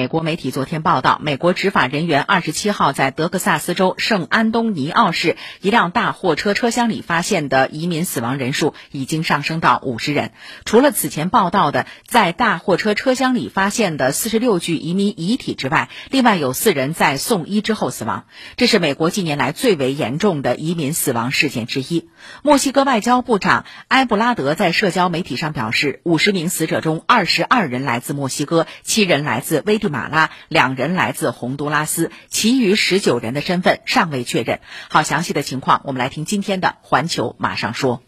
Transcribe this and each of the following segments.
美国媒体昨天报道，美国执法人员二十七号在德克萨斯州圣安东尼奥市一辆大货车车厢里发现的移民死亡人数已经上升到五十人。除了此前报道的在大货车车厢里发现的四十六具移民遗体之外，另外有四人在送医之后死亡。这是美国近年来最为严重的移民死亡事件之一。墨西哥外交部长埃布拉德在社交媒体上表示，五十名死者中，二十二人来自墨西哥，七人来自危地。马拉两人来自洪都拉斯，其余十九人的身份尚未确认。好，详细的情况我们来听今天的《环球马上说》。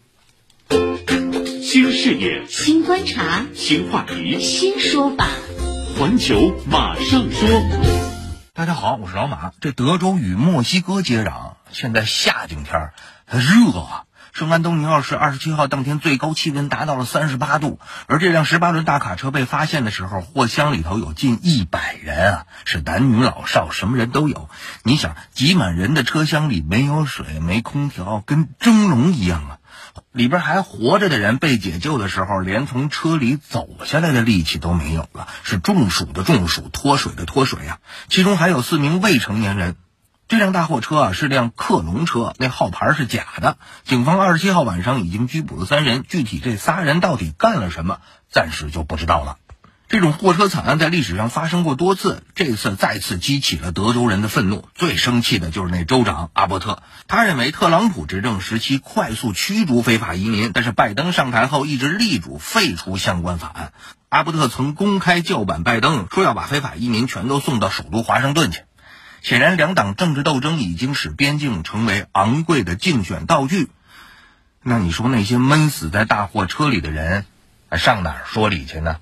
新视野、新观察、新话题、新说法，《环球马上说》。大家好，我是老马。这德州与墨西哥接壤，现在夏景天热啊。圣安东尼奥市二十七号当天最高气温达到了三十八度，而这辆十八轮大卡车被发现的时候，货箱里头有近一百人啊，是男女老少，什么人都有。你想，挤满人的车厢里没有水、没空调，跟蒸笼一样啊！里边还活着的人被解救的时候，连从车里走下来的力气都没有了，是中暑的中暑，脱水的脱水啊！其中还有四名未成年人。这辆大货车啊是辆克隆车，那号牌是假的。警方二十七号晚上已经拘捕了三人，具体这仨人到底干了什么，暂时就不知道了。这种货车惨案在历史上发生过多次，这次再次激起了德州人的愤怒。最生气的就是那州长阿伯特，他认为特朗普执政时期快速驱逐非法移民，但是拜登上台后一直力主废除相关法案。阿伯特曾公开叫板拜登，说要把非法移民全都送到首都华盛顿去。显然，两党政治斗争已经使边境成为昂贵的竞选道具。那你说，那些闷死在大货车里的人，上哪儿说理去呢？